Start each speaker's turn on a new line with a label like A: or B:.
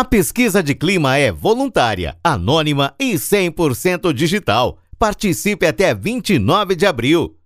A: A pesquisa de clima é voluntária, anônima e 100% digital. Participe até 29 de abril.